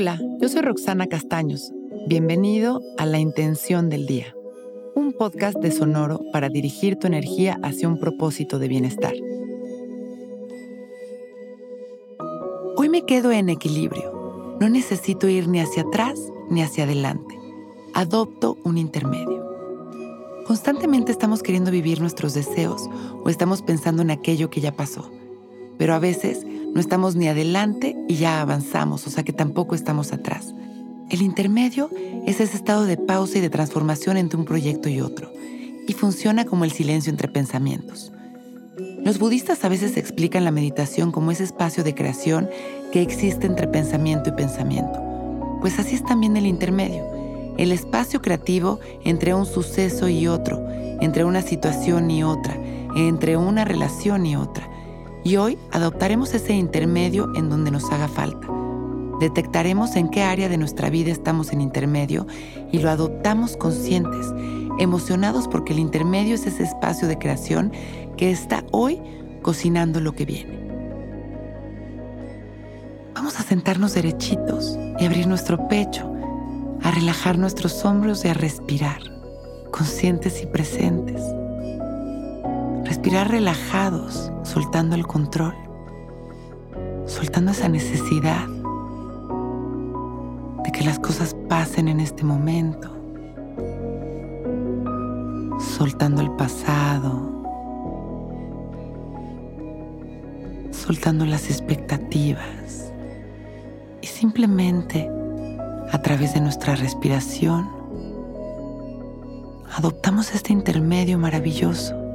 Hola, yo soy Roxana Castaños. Bienvenido a La Intención del Día, un podcast de Sonoro para dirigir tu energía hacia un propósito de bienestar. Hoy me quedo en equilibrio. No necesito ir ni hacia atrás ni hacia adelante. Adopto un intermedio. Constantemente estamos queriendo vivir nuestros deseos o estamos pensando en aquello que ya pasó, pero a veces no estamos ni adelante y ya avanzamos, o sea que tampoco estamos atrás. El intermedio es ese estado de pausa y de transformación entre un proyecto y otro, y funciona como el silencio entre pensamientos. Los budistas a veces explican la meditación como ese espacio de creación que existe entre pensamiento y pensamiento, pues así es también el intermedio, el espacio creativo entre un suceso y otro, entre una situación y otra, entre una relación y otra y hoy adoptaremos ese intermedio en donde nos haga falta. Detectaremos en qué área de nuestra vida estamos en intermedio y lo adoptamos conscientes, emocionados porque el intermedio es ese espacio de creación que está hoy cocinando lo que viene. Vamos a sentarnos derechitos y abrir nuestro pecho, a relajar nuestros hombros y a respirar, conscientes y presentes. Respirar relajados, soltando el control, soltando esa necesidad de que las cosas pasen en este momento, soltando el pasado, soltando las expectativas y simplemente a través de nuestra respiración adoptamos este intermedio maravilloso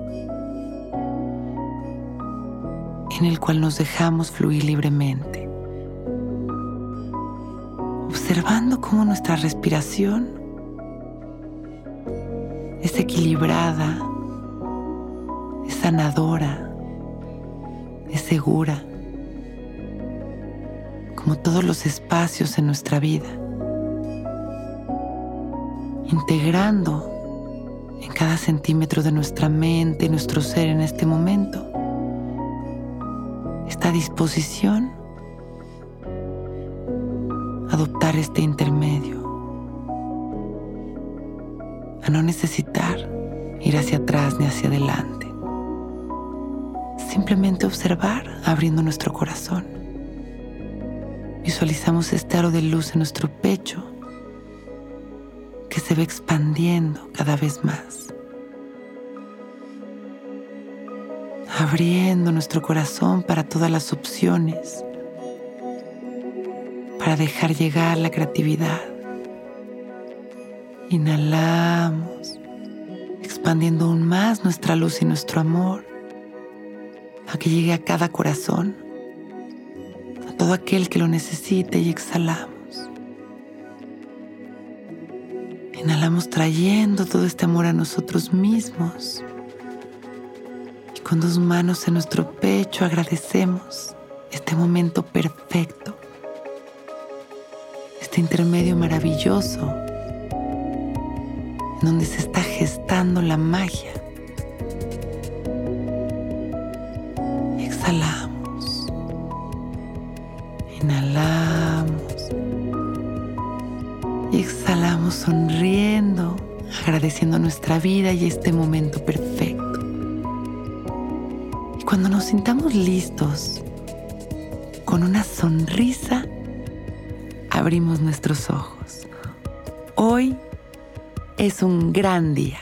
en el cual nos dejamos fluir libremente, observando cómo nuestra respiración es equilibrada, es sanadora, es segura, como todos los espacios en nuestra vida, integrando en cada centímetro de nuestra mente nuestro ser en este momento esta disposición adoptar este intermedio, a no necesitar ir hacia atrás ni hacia adelante. Simplemente observar abriendo nuestro corazón. Visualizamos este aro de luz en nuestro pecho que se va expandiendo cada vez más. Abriendo nuestro corazón para todas las opciones, para dejar llegar la creatividad. Inhalamos, expandiendo aún más nuestra luz y nuestro amor, a que llegue a cada corazón, a todo aquel que lo necesite y exhalamos. Inhalamos trayendo todo este amor a nosotros mismos con dos manos en nuestro pecho agradecemos este momento perfecto, este intermedio maravilloso en donde se está gestando la magia. Exhalamos. Inhalamos. Y exhalamos sonriendo, agradeciendo nuestra vida y este momento perfecto. Cuando nos sintamos listos, con una sonrisa, abrimos nuestros ojos. Hoy es un gran día.